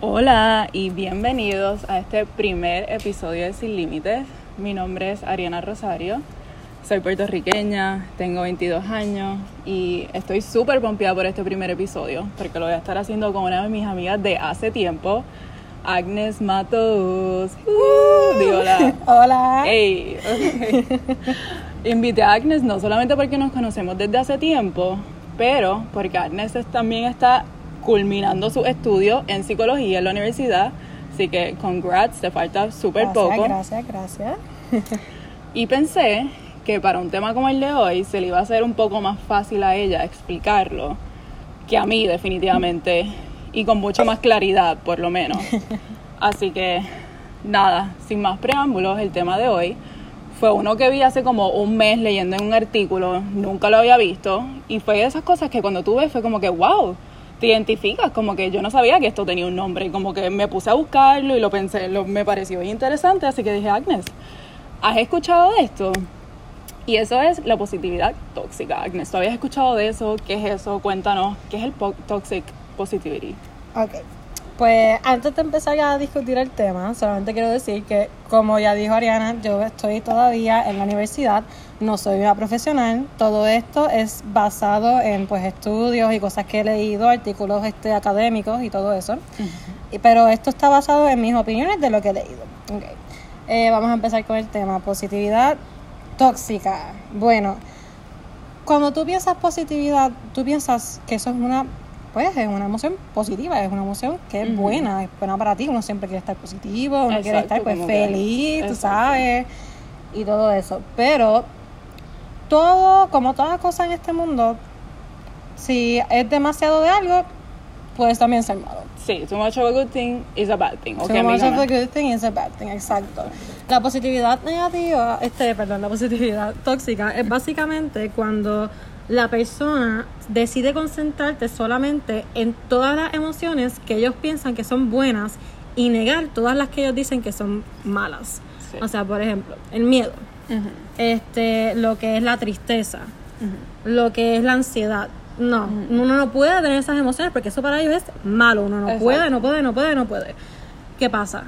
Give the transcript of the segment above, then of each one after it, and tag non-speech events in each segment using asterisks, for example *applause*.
Hola y bienvenidos a este primer episodio de Sin Límites. Mi nombre es Ariana Rosario, soy puertorriqueña, tengo 22 años y estoy súper pompeada por este primer episodio porque lo voy a estar haciendo con una de mis amigas de hace tiempo, Agnes Matos. Uh, di hola. *laughs* Hola. Hey. *laughs* Invité a Agnes no solamente porque nos conocemos desde hace tiempo, pero porque Agnes es- también está culminando su estudio en psicología en la universidad. Así que congrats, te falta súper poco. Gracias, gracias. *laughs* Y pensé que para un tema como el de hoy se le iba a hacer un poco más fácil a ella explicarlo que a mí definitivamente y con mucha más claridad por lo menos. *laughs* Así que nada, sin más preámbulos, el tema de hoy fue uno que vi hace como un mes leyendo en un artículo, nunca lo había visto y fue de esas cosas que cuando tú ves fue como que wow, te identificas, como que yo no sabía que esto tenía un nombre como que me puse a buscarlo y lo pensé, lo, me pareció interesante, así que dije, Agnes, ¿has escuchado de esto? Y eso es la positividad tóxica. Agnes, ¿tú habías escuchado de eso? ¿Qué es eso? Cuéntanos, ¿qué es el toxic positivity? Ok. Pues antes de empezar a discutir el tema, solamente quiero decir que, como ya dijo Ariana, yo estoy todavía en la universidad, no soy una profesional. Todo esto es basado en pues estudios y cosas que he leído, artículos este, académicos y todo eso. Y- Pero esto está basado en mis opiniones de lo que he leído. Ok. Eh, vamos a empezar con el tema positividad tóxica. Bueno, cuando tú piensas positividad, tú piensas que eso es una, pues es una emoción positiva, es una emoción que es buena, es buena para ti, uno siempre quiere estar positivo, uno quiere estar pues feliz, tú sabes, y todo eso. Pero todo, como toda cosa en este mundo, si es demasiado de algo, puedes también ser malo. Sí, too much of a good thing is a bad thing. Too Okay, much amiga, of a good thing is a bad thing, exacto. La positividad negativa, este, perdón, la positividad tóxica es básicamente cuando la persona decide concentrarte solamente en todas las emociones que ellos piensan que son buenas y negar todas las que ellos dicen que son malas. Sí. O sea, por ejemplo, el miedo, este, lo que es la tristeza, lo que es la ansiedad. No, uno no puede tener esas emociones porque eso para ellos es malo. Uno no Exacto. puede, no puede, no puede, no puede. ¿Qué pasa?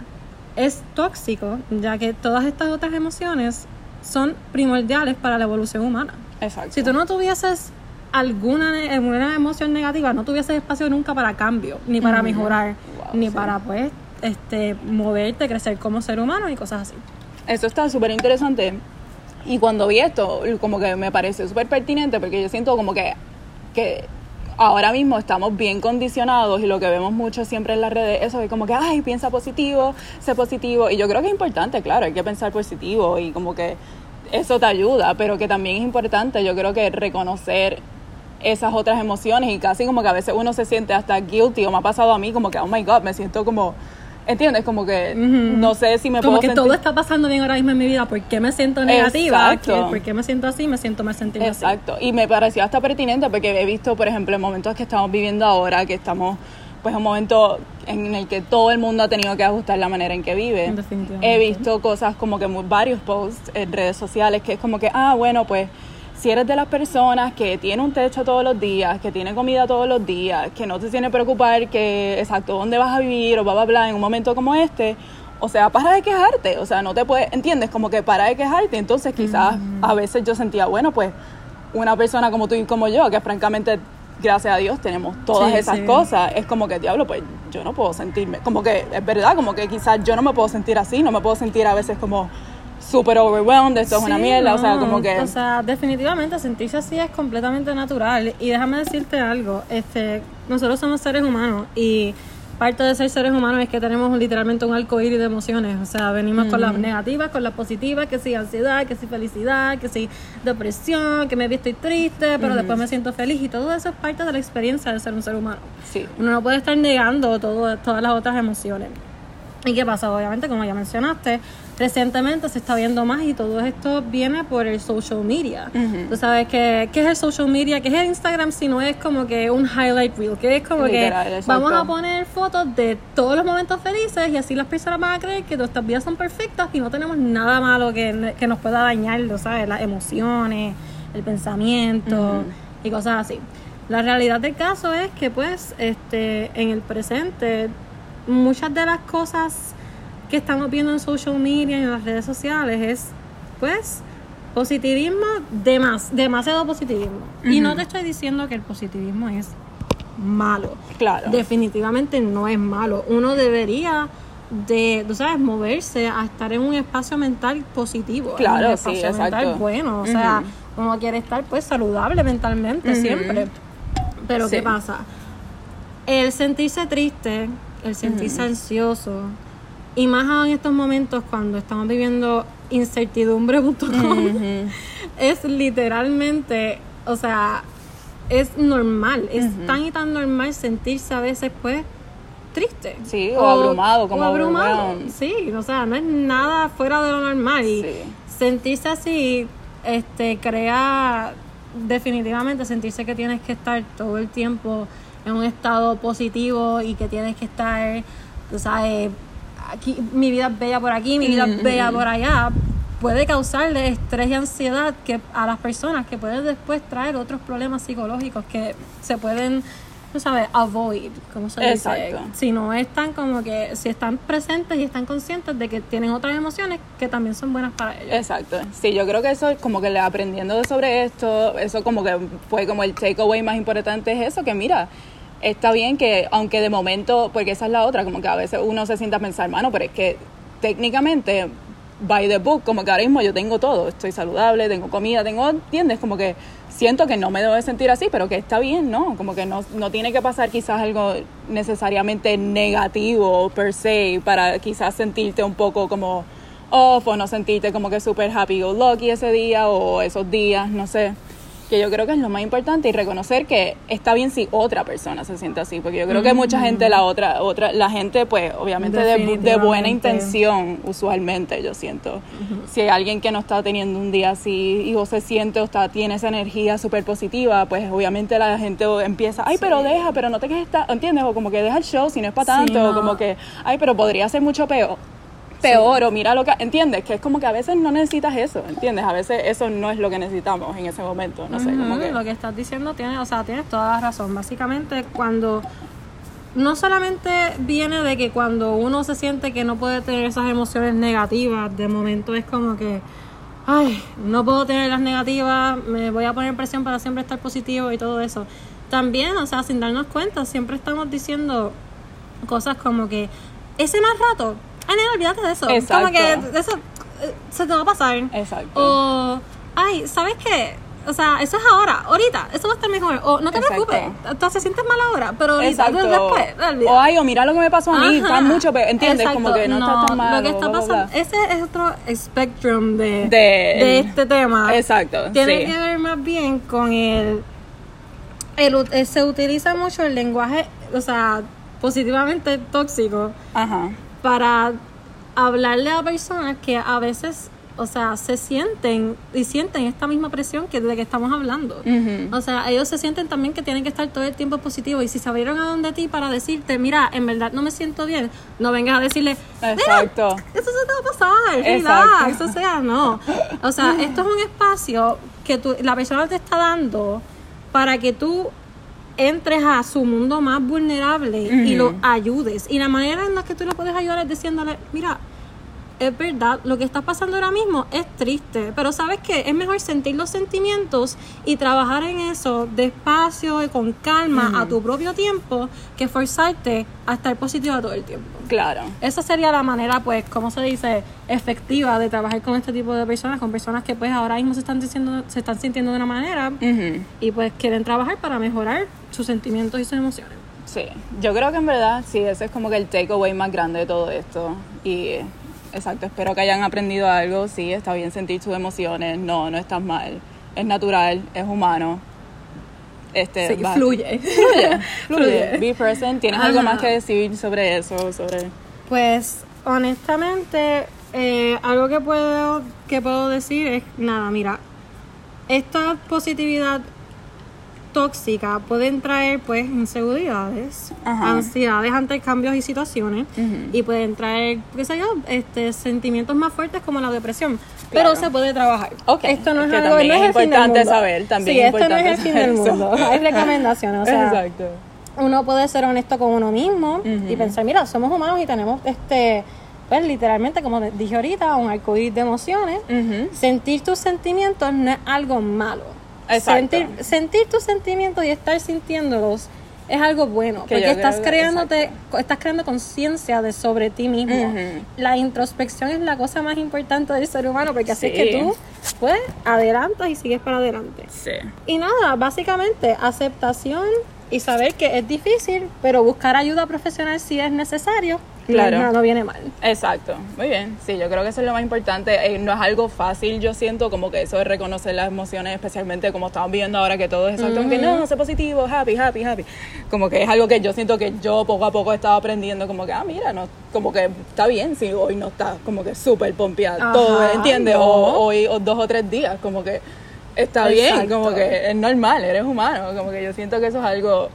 Es tóxico, ya que todas estas otras emociones son primordiales para la evolución humana. Exacto. Si tú no tuvieses alguna, alguna emoción negativa, no tuvieses espacio nunca para cambio, ni para mejorar, Wow, ni sí. para pues este moverte, crecer como ser humano y cosas así. Eso está súper interesante. Y cuando vi esto, como que me pareció súper pertinente porque yo siento como que, que ahora mismo estamos bien condicionados y lo que vemos mucho siempre en las redes, eso de como que, ay, piensa positivo, sé positivo. Y yo creo que es importante, claro, hay que pensar positivo y como que eso te ayuda, pero que también es importante, yo creo que reconocer esas otras emociones y casi como que a veces uno se siente hasta guilty o me ha pasado a mí como que, oh my god, me siento como... ¿Entiendes? Como que no sé si me como puedo que sentir... todo está pasando bien ahora mismo en mi vida, ¿por qué me siento negativa? Exacto. ¿Qué- ¿Por qué me siento así? Me siento mal sentirme así. Exacto, y me pareció hasta pertinente porque he visto, por ejemplo, en momentos que estamos viviendo ahora, que estamos, pues, un momento en el que todo el mundo ha tenido que ajustar la manera en que vive. He visto cosas como que varios posts en redes sociales que es como que, ah, bueno, pues, si eres de las personas que tiene un techo todos los días, que tiene comida todos los días, que no te tiene que preocupar que, exacto, dónde vas a vivir o bla, bla, bla, en un momento como este, o sea, para de quejarte, o sea, no te puedes, ¿entiendes? Como que para de quejarte. Entonces, quizás a veces yo sentía, bueno, pues, una persona como tú y como yo, que francamente, gracias a Dios, tenemos todas Sí, esas sí. cosas, es como que, diablo, pues, yo no puedo sentirme, como que, es verdad, como que quizás yo no me puedo sentir así, no me puedo sentir a veces como súper overwhelmed, esto es una mierda, o sea, como que... O sea, definitivamente sentirse así es completamente natural. Y déjame decirte algo, este, nosotros somos seres humanos y parte de ser seres humanos es que tenemos literalmente un arco iris de emociones. O sea, venimos con las negativas, con las positivas, que sí ansiedad, que sí felicidad, que sí depresión, que me estoy triste, pero después me siento feliz. Y todo eso es parte de la experiencia de ser un ser humano. sí, Uno no puede estar negando todo, todas las otras emociones. ¿Y qué pasa? Obviamente, como ya mencionaste, recientemente se está viendo más y todo esto viene por el social media. Tú sabes que, ¿qué es el social media? ¿Qué es el Instagram si no es como que un highlight reel? Que es como Literal, que vamos a poner fotos de todos los momentos felices y así las personas van a creer que nuestras vidas son perfectas y no tenemos nada malo que, que nos pueda dañar, ¿lo ¿sabes? Las emociones, el pensamiento y cosas así. La realidad del caso es que pues este en el presente muchas de las cosas que estamos viendo en social media y en las redes sociales es, pues, positivismo, demas, demasiado positivismo. Y no te estoy diciendo que el positivismo es malo. Claro. Definitivamente no es malo. Uno debería de, tú sabes, moverse a estar en un espacio mental positivo. Claro, en un sí, espacio mental exacto. bueno. O sea, uno quiere estar pues saludable mentalmente siempre. Pero Sí. ¿qué pasa? El sentirse triste, el sentirse ansioso, y más aún en estos momentos cuando estamos viviendo incertidumbre.com, Ujú. es literalmente, o sea, es normal, es tan y tan normal sentirse a veces pues triste. Sí, o abrumado, como o abrumado. Sí, o sea, no es nada fuera de lo normal y Sí. sentirse así este crea definitivamente sentirse que tienes que estar todo el tiempo en un estado positivo y que tienes que estar, tú sabes, aquí mi vida es bella por aquí, mi vida es bella por allá, puede causarle estrés y ansiedad que a las personas que pueden después traer otros problemas psicológicos que se pueden, tú sabes, avoid, como se dice. Exacto. Si no están como que, si están presentes y están conscientes de que tienen otras emociones que también son buenas para ellos. Exacto. Sí, yo creo que eso, como que aprendiendo sobre esto, eso como que fue como el takeaway más importante es eso, que mira, está bien que, aunque de momento, porque esa es la otra, como que a veces uno se sienta a pensar, mano, pero es que técnicamente, by the book, como que ahora mismo yo tengo todo, estoy saludable, tengo comida, tengo, ¿entiendes? Como que siento que no me debo de sentir así, pero que está bien, ¿no? Como que no, no tiene que pasar quizás algo necesariamente negativo per se para quizás sentirte un poco como off o no sentirte como que súper happy go lucky ese día o esos días, no sé. Que yo creo que es lo más importante y reconocer que está bien si otra persona se siente así, porque yo creo que mucha gente, la otra, otra, la gente, pues obviamente de, de buena intención, usualmente yo siento. Si hay alguien que no está teniendo un día así y o se siente o está, tiene esa energía súper positiva, pues obviamente la gente empieza, ay, pero deja, pero no te quedes, ta-", ¿entiendes? O como que deja el show si no es para Sí, tanto, o como que, ay, pero podría ser mucho peor peor o mira lo que entiendes que es como que a veces no necesitas eso entiendes a veces eso no es lo que necesitamos en ese momento no sé como que Lo que estás diciendo tiene, o sea, tienes toda la razón. Básicamente, cuando no solamente viene de que cuando uno se siente que no puede tener esas emociones negativas, de momento es como que, ay, no puedo tener las negativas, me voy a poner presión para siempre estar positivo y todo eso. También, o sea, sin darnos cuenta, siempre estamos diciendo cosas como que ese más rato, ay, no, olvídate de eso. Como Exacto. que eso eh, se te va a pasar. exacto O, ay, ¿sabes qué? O sea, eso es ahora, ahorita, eso va a estar mejor. O no te Exacto. preocupes, entonces sientes mal ahora, pero ahorita, después, olvídate. o ay o mira lo que me pasó a mí Ajá. está mucho peor entiendes Exacto. como que no, está tan mal Lo que está bla, pasando, bla. ese es otro spectrum de, De- de este tema. exacto Tiene sí que ver más bien con el, el, ut- eh, se utiliza mucho el lenguaje, o sea, positivamente tóxico ajá para hablarle a personas que a veces, o sea, se sienten y sienten esta misma presión que de que estamos hablando. O sea, ellos se sienten también que tienen que estar todo el tiempo positivos y si se abrieron a donde ti para decirte, mira, en verdad no me siento bien, no vengas a decirle, exacto eso se te va a pasar, Exacto. relax, o sea, no. O sea, esto es un espacio que tú, la persona te está dando para que tú entres a su mundo más vulnerable y lo ayudes. Y la manera en la que tú lo puedes ayudar es diciéndole, mira, es verdad, lo que está pasando ahora mismo es triste, pero sabes que es mejor sentir los sentimientos y trabajar en eso despacio y con calma a tu propio tiempo que forzarte a estar positiva todo el tiempo. claro Esa sería la manera, pues, ¿cómo se dice? Efectiva de trabajar con este tipo de personas, con personas que pues ahora mismo se están diciendo, se están sintiendo de una manera y pues quieren trabajar para mejorar sus sentimientos y sus emociones. Sí, yo creo que en verdad sí, ese es como que el takeaway más grande de todo esto. Y exacto, espero que hayan aprendido algo. Sí, está bien sentir sus emociones, no, no estás mal. Es natural, es humano. Este, Sí, va- fluye. *laughs* *laughs* Fluye, fluye. Be present. ¿Tienes algo más que decir sobre eso? Sobre... Pues, honestamente, eh, algo que puedo, que puedo decir es, nada, mira, esta positividad tóxica pueden traer pues inseguridades, Ajá. ansiedades ante cambios y situaciones y pueden traer, qué sé yo, este, sentimientos más fuertes como la depresión. Pero se puede trabajar. Ok, Esto no es, algo, no es importante saber, también sí, es esto no es el fin del eso. mundo. Hay recomendaciones, o *laughs* sea, Exacto. uno puede ser honesto con uno mismo y pensar, mira, somos humanos y tenemos este, pues literalmente, como dije ahorita, un arcoíris de emociones. Sentir tus sentimientos no es algo malo. Exacto. Sentir, sentir tus sentimientos y estar sintiéndolos es algo bueno. Que porque estás creo creándote, estás creando conciencia de sobre ti mismo. La introspección es la cosa más importante del ser humano, porque así es que tú, pues, adelantas y sigues para adelante. Sí. Y nada, básicamente aceptación y saber que es difícil, pero buscar ayuda profesional si es necesario, Claro. no, no viene mal. Exacto, muy bien. Sí, yo creo que eso es lo más importante. Eh, no es algo fácil, yo siento como que eso de reconocer las emociones, especialmente como estamos viendo ahora que todo es exacto, como que no, sé positivo, happy, happy, happy. Como que es algo que yo siento que yo poco a poco he estado aprendiendo, como que, ah, mira, no, como que está bien si hoy no está como que súper pompeada, Ajá, todo, ¿entiendes? no. O hoy o dos o tres días, como que está bien, como que es normal, eres humano, como que yo siento que eso es algo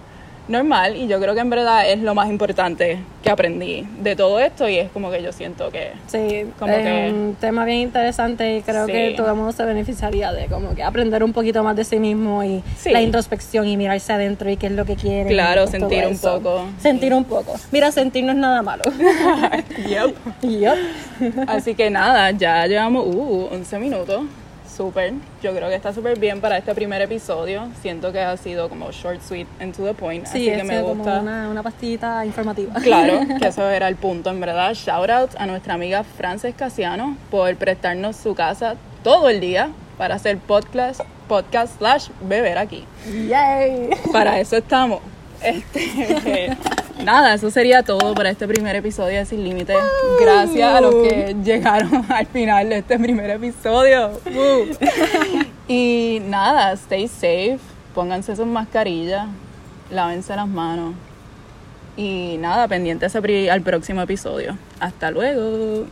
normal y yo creo que en verdad es lo más importante que aprendí de todo esto y es como que yo siento que Sí, Como es que- un tema bien interesante y creo Sí. que todo el mundo se beneficiaría de como que aprender un poquito más de sí mismo y Sí. la introspección y mirarse adentro y qué es lo que quiere. Claro, sentir un poco. Sentir un poco. Mira, sentir no es nada malo. *laughs* Yep. Yup. Así que nada, ya llevamos uh, 11 minutos. Súper. Yo creo que está súper bien para este primer episodio. Siento que ha sido como short, sweet, and to the point. Sí, así que me como gusta. una, una pastillita informativa. Claro, *laughs* que eso era el punto, en verdad. Shout out a nuestra amiga Frances Casiano por prestarnos su casa todo el día para hacer podcast, podcast slash beber aquí. Yay. Para eso estamos. Este, *laughs* nada, eso sería todo para este primer episodio de Sin Límites. Gracias a los que llegaron *laughs* al final de este primer episodio. Y nada, stay safe, pónganse sus mascarillas, lávense las manos. Y nada, pendientes al próximo episodio. Hasta luego.